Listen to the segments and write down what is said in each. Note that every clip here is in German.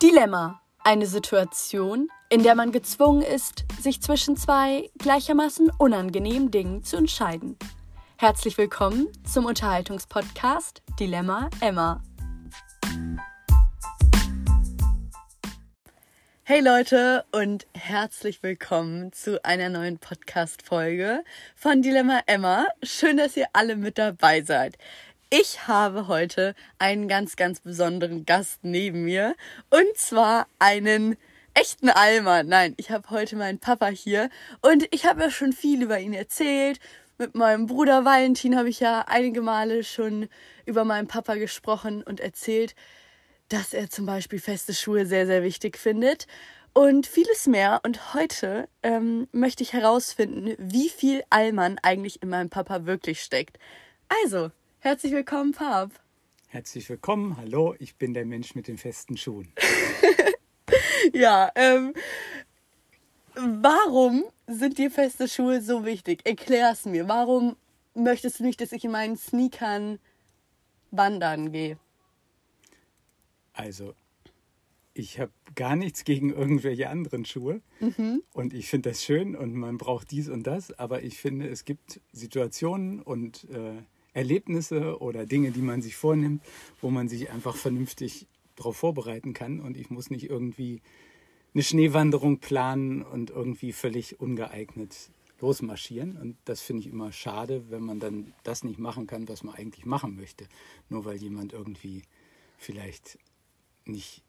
Dilemma. Eine Situation, in der man gezwungen ist, sich zwischen zwei gleichermaßen unangenehmen Dingen zu entscheiden. Herzlich willkommen zum Unterhaltungspodcast Dilemma Emma. Hey Leute und herzlich willkommen zu einer neuen Podcast-Folge von Dilemma Emma. Schön, dass ihr alle mit dabei seid. Ich habe heute einen ganz, ganz besonderen Gast neben mir. Und zwar einen echten Alma. Nein, ich habe heute meinen Papa hier. Und ich habe ja schon viel über ihn erzählt. Mit meinem Bruder Valentin habe ich ja einige Male schon über meinen Papa gesprochen und erzählt, dass er zum Beispiel feste Schuhe sehr, sehr wichtig findet. Und vieles mehr. Und heute ähm, möchte ich herausfinden, wie viel Allmann eigentlich in meinem Papa wirklich steckt. Also, Herzlich willkommen, Pap. Herzlich willkommen, hallo, ich bin der Mensch mit den festen Schuhen. ja, ähm, warum sind dir feste Schuhe so wichtig? Erklär's mir. Warum möchtest du nicht, dass ich in meinen Sneakern wandern gehe? Also, ich habe gar nichts gegen irgendwelche anderen Schuhe mhm. und ich finde das schön und man braucht dies und das, aber ich finde, es gibt Situationen und äh, Erlebnisse oder Dinge, die man sich vornimmt, wo man sich einfach vernünftig darauf vorbereiten kann. Und ich muss nicht irgendwie eine Schneewanderung planen und irgendwie völlig ungeeignet losmarschieren. Und das finde ich immer schade, wenn man dann das nicht machen kann, was man eigentlich machen möchte. Nur weil jemand irgendwie vielleicht nicht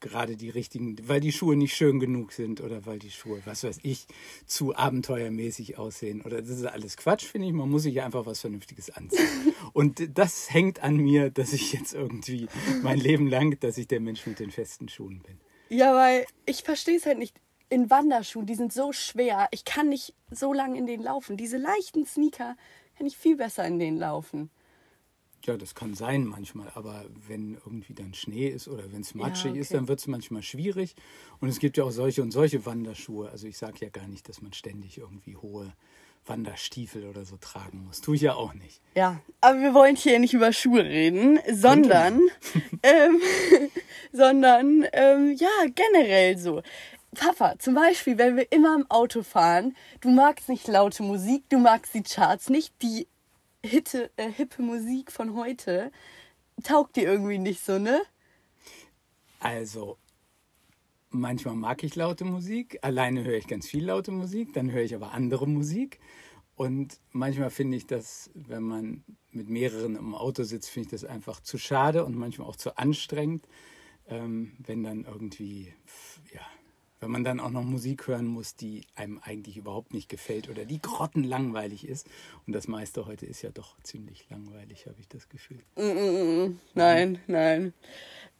gerade die richtigen, weil die Schuhe nicht schön genug sind oder weil die Schuhe, was weiß ich, zu abenteuermäßig aussehen. Oder das ist alles Quatsch, finde ich. Man muss sich ja einfach was Vernünftiges anziehen. Und das hängt an mir, dass ich jetzt irgendwie mein Leben lang, dass ich der Mensch mit den festen Schuhen bin. Ja, weil ich verstehe es halt nicht. In Wanderschuhen, die sind so schwer. Ich kann nicht so lange in denen laufen. Diese leichten Sneaker kann ich viel besser in denen laufen. Ja, das kann sein manchmal, aber wenn irgendwie dann Schnee ist oder wenn es matschig ja, okay. ist, dann wird es manchmal schwierig. Und es gibt ja auch solche und solche Wanderschuhe. Also ich sage ja gar nicht, dass man ständig irgendwie hohe Wanderstiefel oder so tragen muss. Tue ich ja auch nicht. Ja, aber wir wollen hier nicht über Schuhe reden, sondern, ähm, sondern ähm, ja, generell so. Papa, zum Beispiel, wenn wir immer im Auto fahren, du magst nicht laute Musik, du magst die Charts nicht, die hitte, äh, hippe Musik von heute taugt dir irgendwie nicht so, ne? Also, manchmal mag ich laute Musik. Alleine höre ich ganz viel laute Musik. Dann höre ich aber andere Musik. Und manchmal finde ich das, wenn man mit mehreren im Auto sitzt, finde ich das einfach zu schade und manchmal auch zu anstrengend, ähm, wenn dann irgendwie, wenn man dann auch noch Musik hören muss, die einem eigentlich überhaupt nicht gefällt oder die grottenlangweilig ist. Und das meiste heute ist ja doch ziemlich langweilig, habe ich das Gefühl. Mm, mm, mm. Nein, nein.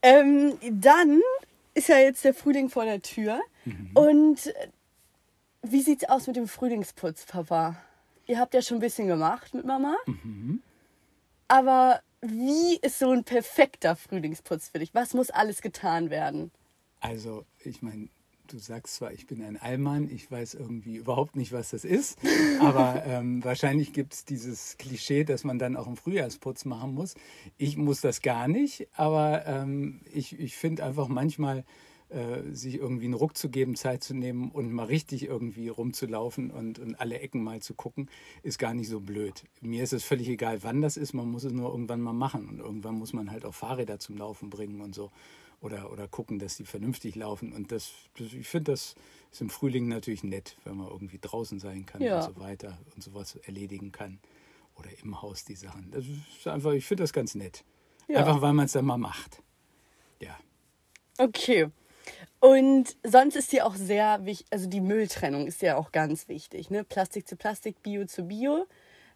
Ähm, dann ist ja jetzt der Frühling vor der Tür. Mhm. Und äh, wie sieht's aus mit dem Frühlingsputz, Papa? Ihr habt ja schon ein bisschen gemacht mit Mama. Mhm. Aber wie ist so ein perfekter Frühlingsputz für dich? Was muss alles getan werden? Also, ich meine, du sagst zwar, ich bin ein Allmann, ich weiß irgendwie überhaupt nicht, was das ist, aber ähm, wahrscheinlich gibt es dieses Klischee, dass man dann auch einen Frühjahrsputz machen muss. Ich muss das gar nicht, aber ähm, ich, ich finde einfach manchmal, äh, sich irgendwie einen Ruck zu geben, Zeit zu nehmen und mal richtig irgendwie rumzulaufen und, und alle Ecken mal zu gucken, ist gar nicht so blöd. Mir ist es völlig egal, wann das ist, man muss es nur irgendwann mal machen und irgendwann muss man halt auch Fahrräder zum Laufen bringen und so oder, oder gucken, dass die vernünftig laufen. Und das, das ich finde, das ist im Frühling natürlich nett, wenn man irgendwie draußen sein kann ja. und so weiter und sowas erledigen kann. Oder im Haus die Sachen. Das ist einfach, ich finde das ganz nett. Ja. Einfach weil man es dann mal macht. Ja. Okay. Und sonst ist dir auch sehr wichtig, also die Mülltrennung ist ja auch ganz wichtig, ne? Plastik zu Plastik, Bio zu Bio.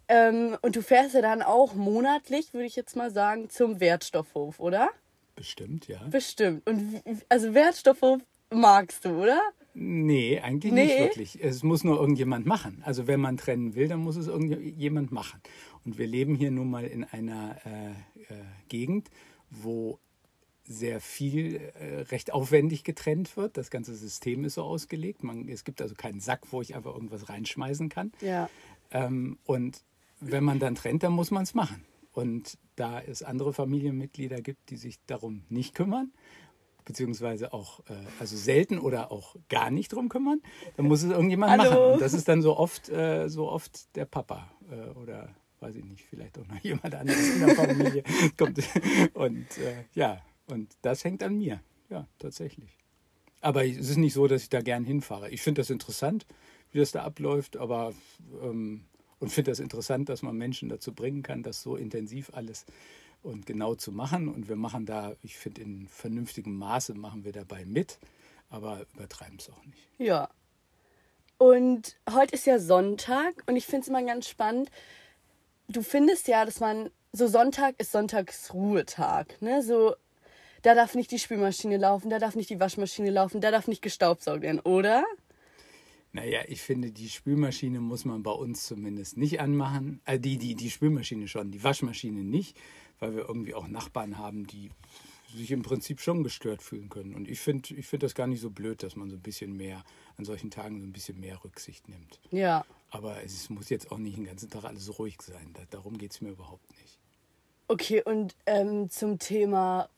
Ähm, und du fährst ja dann auch monatlich, würde ich jetzt mal sagen, zum Wertstoffhof, oder? Bestimmt, ja. Bestimmt. Und also Wertstoffe magst du, oder? Nee, eigentlich nee. nicht wirklich. Es muss nur irgendjemand machen. Also wenn man trennen will, dann muss es irgendjemand machen. Und wir leben hier nun mal in einer äh, äh, Gegend, wo sehr viel äh, recht aufwendig getrennt wird. Das ganze System ist so ausgelegt. Man, es gibt also keinen Sack, wo ich einfach irgendwas reinschmeißen kann. Ja. Ähm, und wenn man dann trennt, dann muss man es machen. Und da es andere Familienmitglieder gibt, die sich darum nicht kümmern, beziehungsweise auch äh, also selten oder auch gar nicht drum kümmern, dann muss es irgendjemand Hallo. machen. Und das ist dann so oft, äh, so oft der Papa äh, oder weiß ich nicht, vielleicht auch noch jemand anderes in der Familie kommt. Und äh, ja, und das hängt an mir. Ja, tatsächlich. Aber es ist nicht so, dass ich da gern hinfahre. Ich finde das interessant, wie das da abläuft, aber ähm, und finde das interessant, dass man Menschen dazu bringen kann, das so intensiv alles und genau zu machen. Und wir machen da, ich finde, in vernünftigem Maße machen wir dabei mit, aber übertreiben es auch nicht. Ja. Und heute ist ja Sonntag und ich finde es immer ganz spannend. Du findest ja, dass man so Sonntag ist Sonntagsruhetag, ne? So da darf nicht die Spülmaschine laufen, da darf nicht die Waschmaschine laufen, da darf nicht gestaubsaugt werden, oder? Naja, ich finde, die Spülmaschine muss man bei uns zumindest nicht anmachen. Äh, die, die, die Spülmaschine schon, die Waschmaschine nicht, weil wir irgendwie auch Nachbarn haben, die sich im Prinzip schon gestört fühlen können. Und ich finde ich find das gar nicht so blöd, dass man so ein bisschen mehr, an solchen Tagen so ein bisschen mehr Rücksicht nimmt. Ja. Aber es muss jetzt auch nicht den ganzen Tag alles ruhig sein. Da, darum geht es mir überhaupt nicht. Okay, und ähm, zum Thema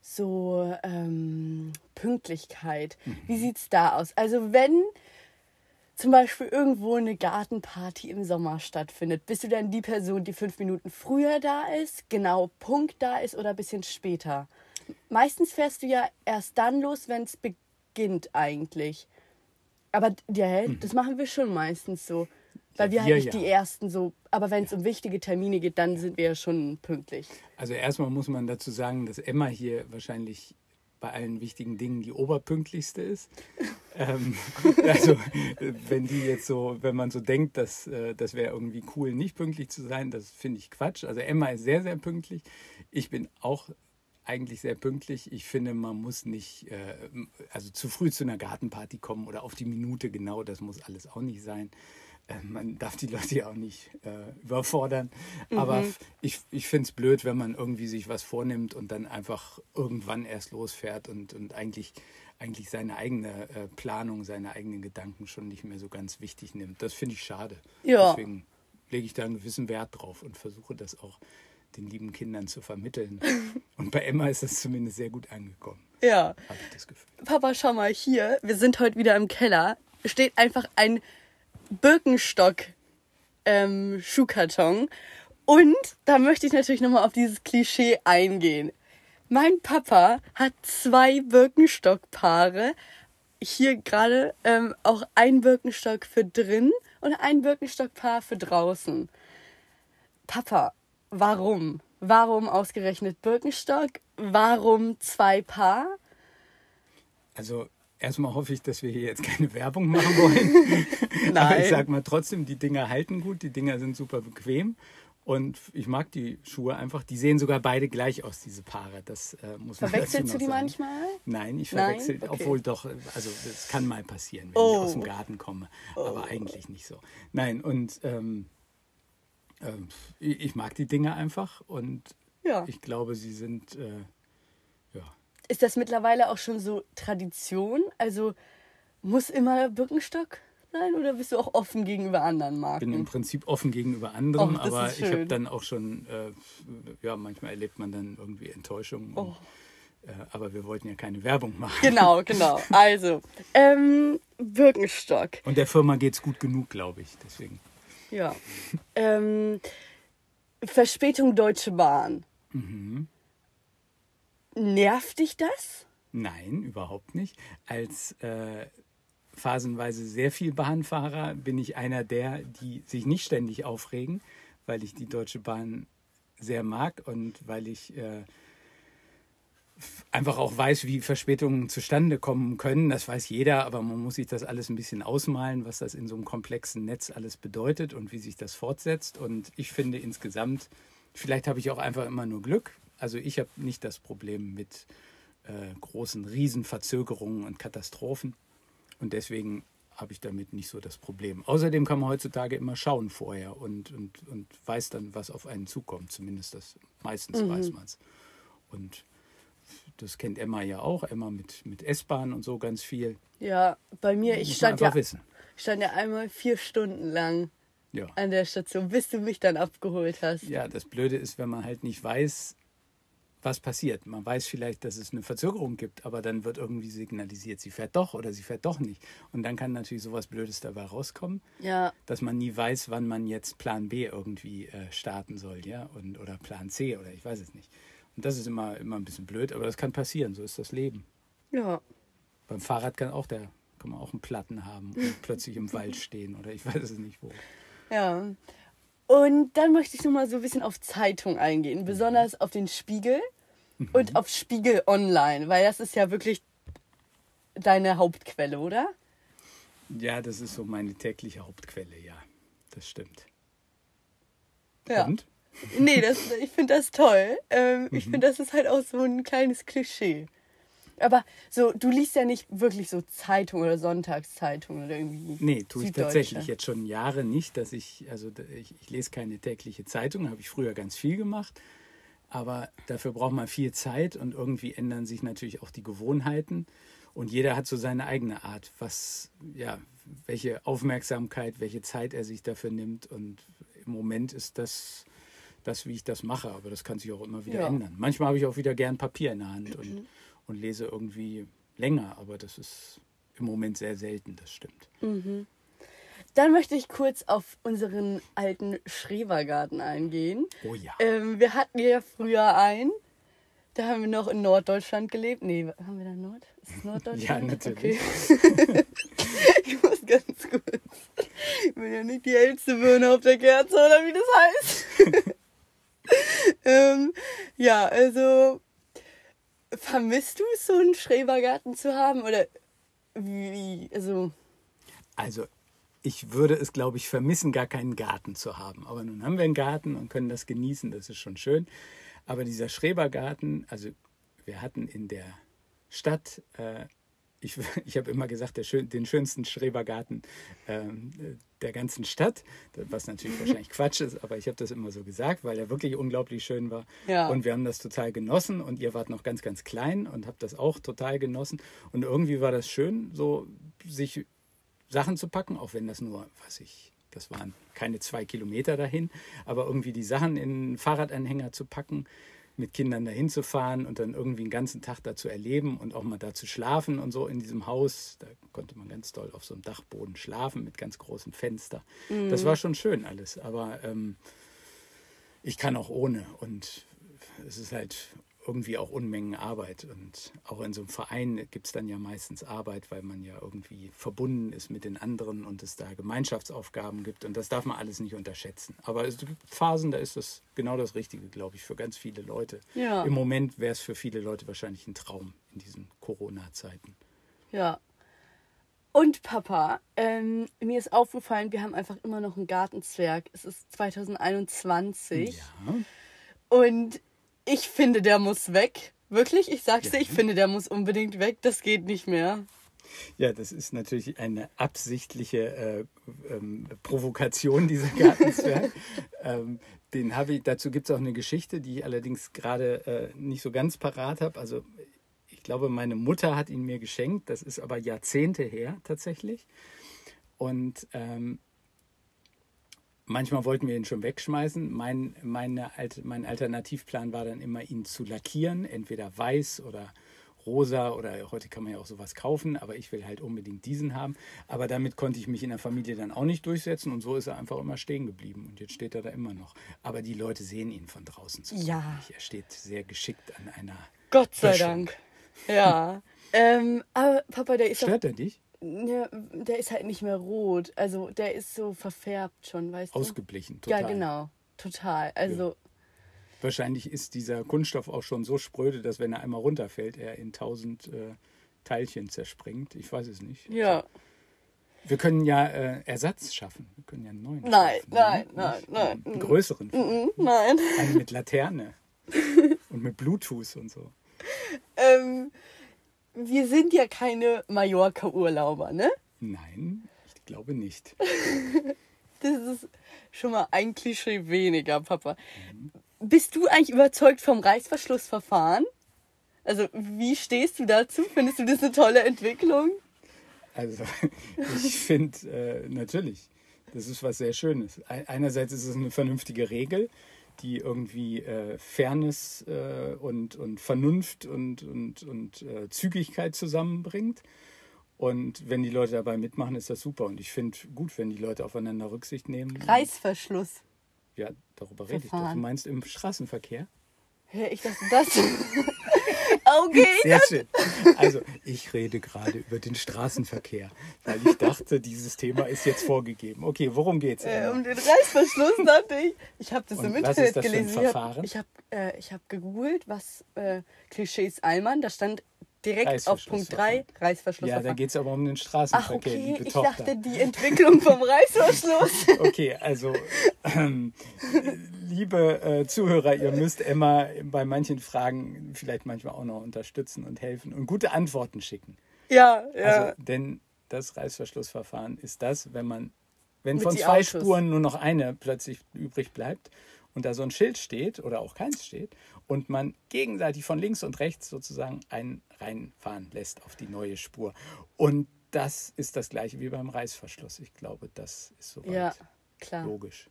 so ähm, Pünktlichkeit. Wie sieht's da aus? Also wenn zum Beispiel irgendwo eine Gartenparty im Sommer stattfindet, bist du dann die Person, die fünf Minuten früher da ist, genau Punkt da ist oder ein bisschen später? Meistens fährst du ja erst dann los, wenn es beginnt eigentlich. Aber ja, das machen wir schon meistens so. Weil wir halt nicht ja. die Ersten so, aber wenn es um wichtige Termine geht, dann sind wir ja schon pünktlich. Also erstmal muss man dazu sagen, dass Emma hier wahrscheinlich bei allen wichtigen Dingen die oberpünktlichste ist. ähm, also wenn die jetzt so, wenn man so denkt, dass äh, das wäre irgendwie cool, nicht pünktlich zu sein, das finde ich Quatsch. Also Emma ist sehr, sehr pünktlich. Ich bin auch eigentlich sehr pünktlich. Ich finde, man muss nicht, äh, also zu früh zu einer Gartenparty kommen oder auf die Minute genau, das muss alles auch nicht sein. Äh, Man darf die Leute ja auch nicht äh, überfordern. Aber f- ich, ich finde es blöd, wenn man irgendwie sich was vornimmt und dann einfach irgendwann erst losfährt und, und eigentlich, eigentlich seine eigene äh, Planung, seine eigenen Gedanken schon nicht mehr so ganz wichtig nimmt. Das finde ich schade. Ja. Deswegen lege ich da einen gewissen Wert drauf und versuche das auch den lieben Kindern zu vermitteln. und bei Emma ist das zumindest sehr gut angekommen, Ja. habe ich das Gefühl. Papa, schau mal hier. Wir sind heute wieder im Keller. Steht einfach ein Birkenstock ähm, Schuhkarton. Und da möchte ich natürlich nochmal auf dieses Klischee eingehen. Mein Papa hat zwei Birkenstockpaare. Hier gerade ähm, auch ein Birkenstock für drin und ein Birkenstockpaar für draußen. Papa, warum? Warum ausgerechnet Birkenstock? Warum zwei Paar? Also erstmal hoffe ich, dass wir hier jetzt keine Werbung machen wollen. Aber Nein. ich sag mal trotzdem, die Dinger halten gut, die Dinger sind super bequem. Und ich mag die Schuhe einfach. Die sehen sogar beide gleich aus, diese Paare. Das äh, muss man Verwechselst du die sagen. manchmal? Nein, ich Nein? verwechsel, Okay. obwohl doch, also das kann mal passieren, wenn Oh. ich aus dem Garten komme. Aber eigentlich nicht so. Nein, und ähm, ähm, ich, mag die Dinge einfach und Ja. ich glaube, sie sind, äh, ja, Ist das mittlerweile auch schon so Tradition? Also muss immer Birkenstock sein oder bist du auch offen gegenüber anderen bin im Marken? Prinzip offen gegenüber anderen, Och, aber ich habe dann auch schon, äh, ja, manchmal erlebt man dann irgendwie Enttäuschung. Oh. Äh, aber wir wollten ja keine Werbung machen. Genau, genau. Also, ähm, Birkenstock. Und der Firma geht's gut genug, glaube ich. Deswegen. Ja. ähm, Verspätung Deutsche Bahn. Mhm. Nervt dich das? Nein, überhaupt nicht. Als äh, phasenweise sehr viel Bahnfahrer bin ich einer der, die sich nicht ständig aufregen, weil ich die Deutsche Bahn sehr mag und weil ich äh, einfach auch weiß, wie Verspätungen zustande kommen können. Das weiß jeder, aber man muss sich das alles ein bisschen ausmalen, was das in so einem komplexen Netz alles bedeutet und wie sich das fortsetzt. Und ich finde insgesamt, vielleicht habe ich auch einfach immer nur Glück. Also ich habe nicht das Problem mit äh, großen Riesenverzögerungen und Katastrophen. Und deswegen habe ich damit nicht so das Problem. Außerdem kann man heutzutage immer schauen vorher und, und, und weiß dann, was auf einen zukommt. Zumindest das meistens weiß man es. Und das kennt Emma ja auch. Emma mit, mit S-Bahn und so ganz viel. Ja, bei mir, ich stand ja, wissen. stand ja einmal vier Stunden lang Ja. an der Station, bis du mich dann abgeholt hast. ja, das Blöde ist, wenn man halt nicht weiß, was passiert. Man weiß vielleicht, dass es eine Verzögerung gibt, aber dann wird irgendwie signalisiert, sie fährt doch oder sie fährt doch nicht. Und dann kann natürlich sowas Blödes dabei rauskommen, Ja. dass man nie weiß, wann man jetzt Plan B irgendwie äh, starten soll, ja, und, oder Plan C oder ich weiß es nicht. Und das ist immer, immer ein bisschen blöd, aber das kann passieren, so ist das Leben. Ja. Beim Fahrrad kann auch der, kann man auch einen Platten haben und plötzlich im Wald stehen oder ich weiß es nicht wo. Ja. Und dann möchte ich noch mal so ein bisschen auf Zeitung eingehen, besonders auf den Spiegel und auf Spiegel Online, weil das ist ja wirklich deine Hauptquelle, oder? Ja, das ist so meine tägliche Hauptquelle, ja. Das stimmt. Ja. Und? Nee, das, ich finde das toll. Ähm, Ich finde, das ist halt auch so ein kleines Klischee. Aber so, du liest ja nicht wirklich so Zeitung oder Sonntagszeitung oder irgendwie. Nee, tue ich tatsächlich jetzt schon Jahre nicht, dass ich, also ich, ich lese keine tägliche Zeitung, habe ich früher ganz viel gemacht. Aber dafür braucht man viel Zeit und irgendwie ändern sich natürlich auch die Gewohnheiten. Und jeder hat so seine eigene Art, was, ja, welche Aufmerksamkeit, welche Zeit er sich dafür nimmt. Und im Moment ist das, das, wie ich das mache. Aber das kann sich auch immer wieder Ja. ändern. Manchmal habe ich auch wieder gern Papier in der Hand und, und lese irgendwie länger. Aber das ist im Moment sehr selten, das stimmt. Dann möchte ich kurz auf unseren alten Schrebergarten eingehen. Oh ja. Ähm, wir hatten ja früher einen. Da haben wir noch in Norddeutschland gelebt. Nee, haben wir da Nord? Ist es Norddeutschland? Ja, natürlich. Okay. ich muss ganz kurz. Ich bin ja nicht die hellste Birne auf der Kerze, oder wie das heißt. ähm, ja, also vermisst du es, so einen Schrebergarten zu haben? Oder wie? Also, Also, ich würde es, glaube ich, vermissen, gar keinen Garten zu haben. Aber nun haben wir einen Garten und können das genießen, das ist schon schön. Aber dieser Schrebergarten, also wir hatten in der Stadt, äh, ich, ich habe immer gesagt, der schön, den schönsten Schrebergarten ähm, der ganzen Stadt, was natürlich wahrscheinlich Quatsch ist, aber ich habe das immer so gesagt, weil er wirklich unglaublich schön war. Ja. Und wir haben das total genossen und ihr wart noch ganz, ganz klein und habt das auch total genossen. Und irgendwie war das schön, so sich Sachen zu packen, auch wenn das nur, was ich, das waren keine zwei Kilometer dahin, aber irgendwie die Sachen in einen Fahrradanhänger zu packen, mit Kindern dahin zu fahren und dann irgendwie einen ganzen Tag da zu erleben und auch mal da zu schlafen und so in diesem Haus. Da konnte man ganz doll auf so einem Dachboden schlafen mit ganz großem Fenster. Das war schon schön alles, aber ähm, ich kann auch ohne und es ist halt irgendwie auch Unmengen Arbeit und auch in so einem Verein gibt es dann ja meistens Arbeit, weil man ja irgendwie verbunden ist mit den anderen und es da Gemeinschaftsaufgaben gibt und das darf man alles nicht unterschätzen. Aber es gibt Phasen, da ist das genau das Richtige, glaube ich, für ganz viele Leute. Ja. Im Moment wäre es für viele Leute wahrscheinlich ein Traum in diesen Corona-Zeiten. Ja. Und Papa, ähm, mir ist aufgefallen, wir haben einfach immer noch einen Gartenzwerg. Es ist 2021 Ja. und ich finde, der muss weg. Wirklich, ich sag's dir, ich finde, der muss unbedingt weg. Das geht nicht mehr. Ja, das ist natürlich eine absichtliche äh, ähm, Provokation, dieser Gartenzwerg. ähm, den habe ich, dazu gibt es auch eine Geschichte, die ich allerdings gerade äh, nicht so ganz parat habe. Also ich glaube, meine Mutter hat ihn mir geschenkt. Das ist aber Jahrzehnte her tatsächlich. Und ähm, manchmal wollten wir ihn schon wegschmeißen. Mein, meine, mein Alternativplan war dann immer, ihn zu lackieren, entweder weiß oder rosa oder heute kann man ja auch sowas kaufen, aber ich will halt unbedingt diesen haben. Aber damit konnte ich mich in der Familie dann auch nicht durchsetzen und so ist er einfach immer stehen geblieben und jetzt steht er da immer noch. Aber die Leute sehen ihn von draußen zu Ja. Er steht sehr geschickt an einer. Gott sei Böschung. Dank. Ja. ähm, aber Papa, der ist Stört er dich? Ja, der ist halt nicht mehr rot. Also der ist so verfärbt schon, weißt du? Ausgeblichen, total. Ja, genau. Total. Also, Wahrscheinlich ist dieser Kunststoff auch schon so spröde, dass wenn er einmal runterfällt, er in tausend äh, Teilchen zerspringt. Ich weiß es nicht. ja. Wir können ja äh, Ersatz schaffen. Wir können ja einen neuen. Nein, schaffen, nein, ne? nein, nein. Einen größeren. Nein. Einen mit Laterne. und mit Bluetooth und so. Ähm, wir sind ja keine Mallorca-Urlauber, ne? Nein, ich glaube nicht. Das ist schon mal ein Klischee weniger, Papa. Bist du eigentlich überzeugt vom Reißverschlussverfahren? Also, wie stehst du dazu? Findest du das eine tolle Entwicklung? Also, ich finde, äh, natürlich, das ist was sehr Schönes. Ei- Einerseits ist es eine vernünftige Regel, die irgendwie äh, Fairness äh, und, und Vernunft und, und, und äh, Zügigkeit zusammenbringt. Und wenn die Leute dabei mitmachen, ist das super. Und ich finde gut, wenn die Leute aufeinander Rücksicht nehmen. Reißverschluss. Ja, darüber rede ich doch. Du meinst im Straßenverkehr? Hä, ich dachte, das. Okay. Sehr schön. Also, ich rede gerade über den Straßenverkehr, weil ich dachte, dieses Thema ist jetzt vorgegeben. Okay, worum geht's? Äh, um den Reißverschluss dachte ich. Ich habe das Und im Internet gelesen. Ich habe ich hab, äh, ich hab gegoogelt, was äh, Klischees Allmann. Da stand direkt auf Punkt 3 Reißverschluss. ja, da geht es aber um den Ach, Straßenverkehr, okay. liebe Ich Tochter. dachte, die Entwicklung vom Reißverschluss. Okay, also ähm, liebe äh, Zuhörer, ihr müsst Emma bei manchen Fragen vielleicht manchmal auch noch unterstützen und helfen und gute Antworten schicken. ja, ja. Also, denn das Reißverschlussverfahren ist das, wenn man, wenn Mit von zwei Ausschuss. Spuren nur noch eine plötzlich übrig bleibt und da so ein Schild steht oder auch keins steht und man gegenseitig von links und rechts sozusagen einen reinfahren lässt auf die neue Spur. Und das ist das gleiche wie beim Reißverschluss. Ich glaube, das ist soweit ja, klar. logisch.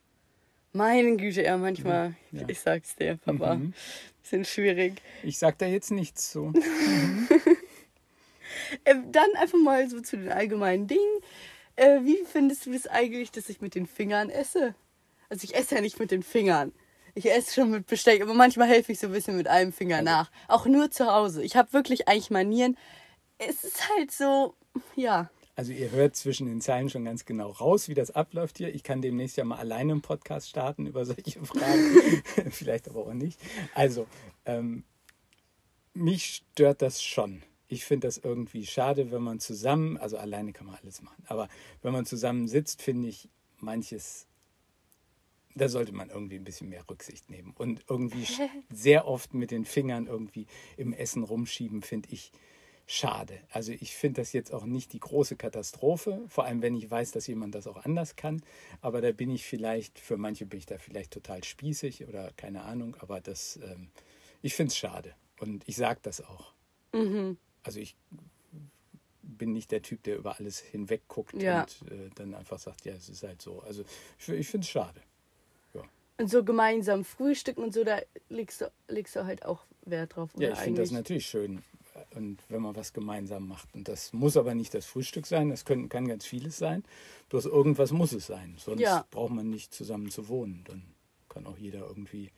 Meine Güte, ja, manchmal, Ja. ich sag's dir, Papa, Mhm. bisschen schwierig. Ich sag da jetzt nichts zu. Ähm, dann einfach mal so zu den allgemeinen Dingen. Äh, wie findest du das eigentlich, dass ich mit den Fingern esse? Also ich esse ja nicht mit den Fingern. Ich esse schon mit Besteck, aber manchmal helfe ich so ein bisschen mit einem Finger nach. Auch nur zu Hause. Ich habe wirklich eigentlich Manieren. Es ist halt so, ja. Also ihr hört zwischen den Zeilen schon ganz genau raus, wie das abläuft hier. Ich kann demnächst ja mal alleine einen Podcast starten über solche Fragen. Vielleicht aber auch nicht. Also, ähm, mich stört das schon. Ich finde das irgendwie schade, wenn man zusammen, also alleine kann man alles machen, aber wenn man zusammen sitzt, finde ich manches, da sollte man irgendwie ein bisschen mehr Rücksicht nehmen. Und irgendwie sehr oft mit den Fingern irgendwie im Essen rumschieben, finde ich schade. Also ich finde das jetzt auch nicht die große Katastrophe, vor allem wenn ich weiß, dass jemand das auch anders kann. Aber da bin ich vielleicht, für manche bin ich da vielleicht total spießig oder keine Ahnung, aber das, ähm, ich finde es schade. Und ich sage das auch. Also ich bin nicht der Typ, der über alles hinweg guckt Ja. und äh, dann einfach sagt, ja, es ist halt so. Also ich, ich finde es schade. Und so gemeinsam frühstücken und so, da legst du, legst du halt auch Wert drauf. Ja, ich finde das natürlich schön. Und wenn man was gemeinsam macht. Und das muss aber nicht das Frühstück sein, das können, kann ganz vieles sein. Bloß irgendwas muss es sein. Sonst Ja. braucht man nicht zusammen zu wohnen. Dann kann auch jeder irgendwie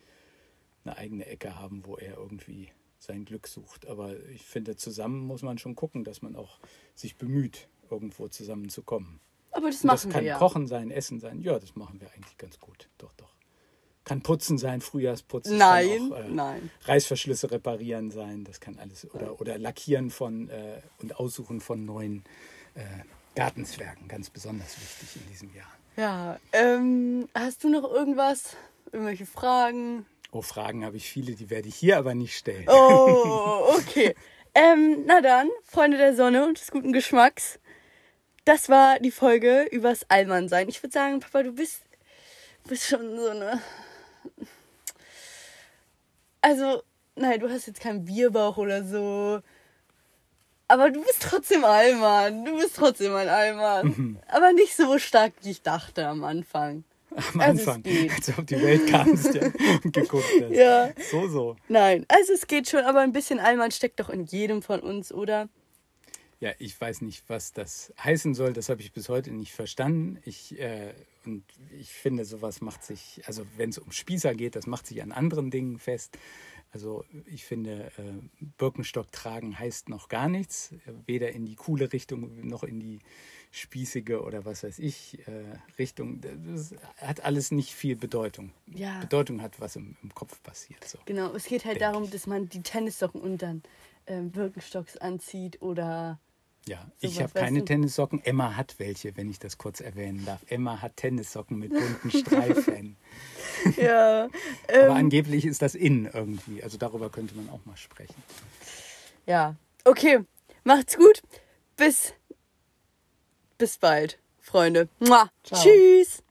eine eigene Ecke haben, wo er irgendwie sein Glück sucht. Aber ich finde, zusammen muss man schon gucken, dass man auch sich bemüht, irgendwo zusammenzukommen. Aber das Und das machen kann wir ja. Kochen sein, Essen sein. Ja, das machen wir eigentlich ganz gut. Doch. Kann Putzen sein, Frühjahrsputzen. Nein, kann auch, äh, nein. Reißverschlüsse reparieren sein, das kann alles. Oder, oder Lackieren von äh, und Aussuchen von neuen äh, Gartenzwergen, ganz besonders wichtig in diesem Jahr. Ja, ähm, hast du noch irgendwas? Irgendwelche Fragen? Oh, Fragen habe ich viele, die werde ich hier aber nicht stellen. Oh, okay. ähm, na dann, Freunde der Sonne und des guten Geschmacks. Das war die Folge übers Allmannsein. Ich würde sagen, Papa, du bist, bist schon so eine. Also, nein, du hast jetzt keinen Bierbauch oder so. Aber du bist trotzdem Allmann. Du bist trotzdem ein Allmann. Aber nicht so stark, wie ich dachte am Anfang. Am also Anfang, als du auf die Welt kamst ja, und geguckt hast. Ja. So, so. Nein, also es geht schon, aber ein bisschen Allmann steckt doch in jedem von uns, oder? Ja, ich weiß nicht, was das heißen soll. Das habe ich bis heute nicht verstanden. Ich, äh, und ich finde, sowas macht sich, also wenn es um Spießer geht, das macht sich an anderen Dingen fest. Also ich finde, äh, Birkenstock tragen heißt noch gar nichts. Weder in die coole Richtung noch in die spießige oder was weiß ich äh, Richtung. Das hat alles nicht viel Bedeutung. Ja. Bedeutung hat, was im, im Kopf passiert. So. Genau, es geht halt darum, ich. dass man die Tennissocken und dann ähm, Birkenstocks anzieht oder. Ja, ich habe keine? Tennissocken. Emma hat welche, wenn ich das kurz erwähnen darf. Emma hat Tennissocken mit bunten Streifen. Ja. Aber Ähm, angeblich ist das in irgendwie. Also darüber könnte man auch mal sprechen. ja. Okay, macht's gut. Bis. Bis bald, Freunde. Tschüss.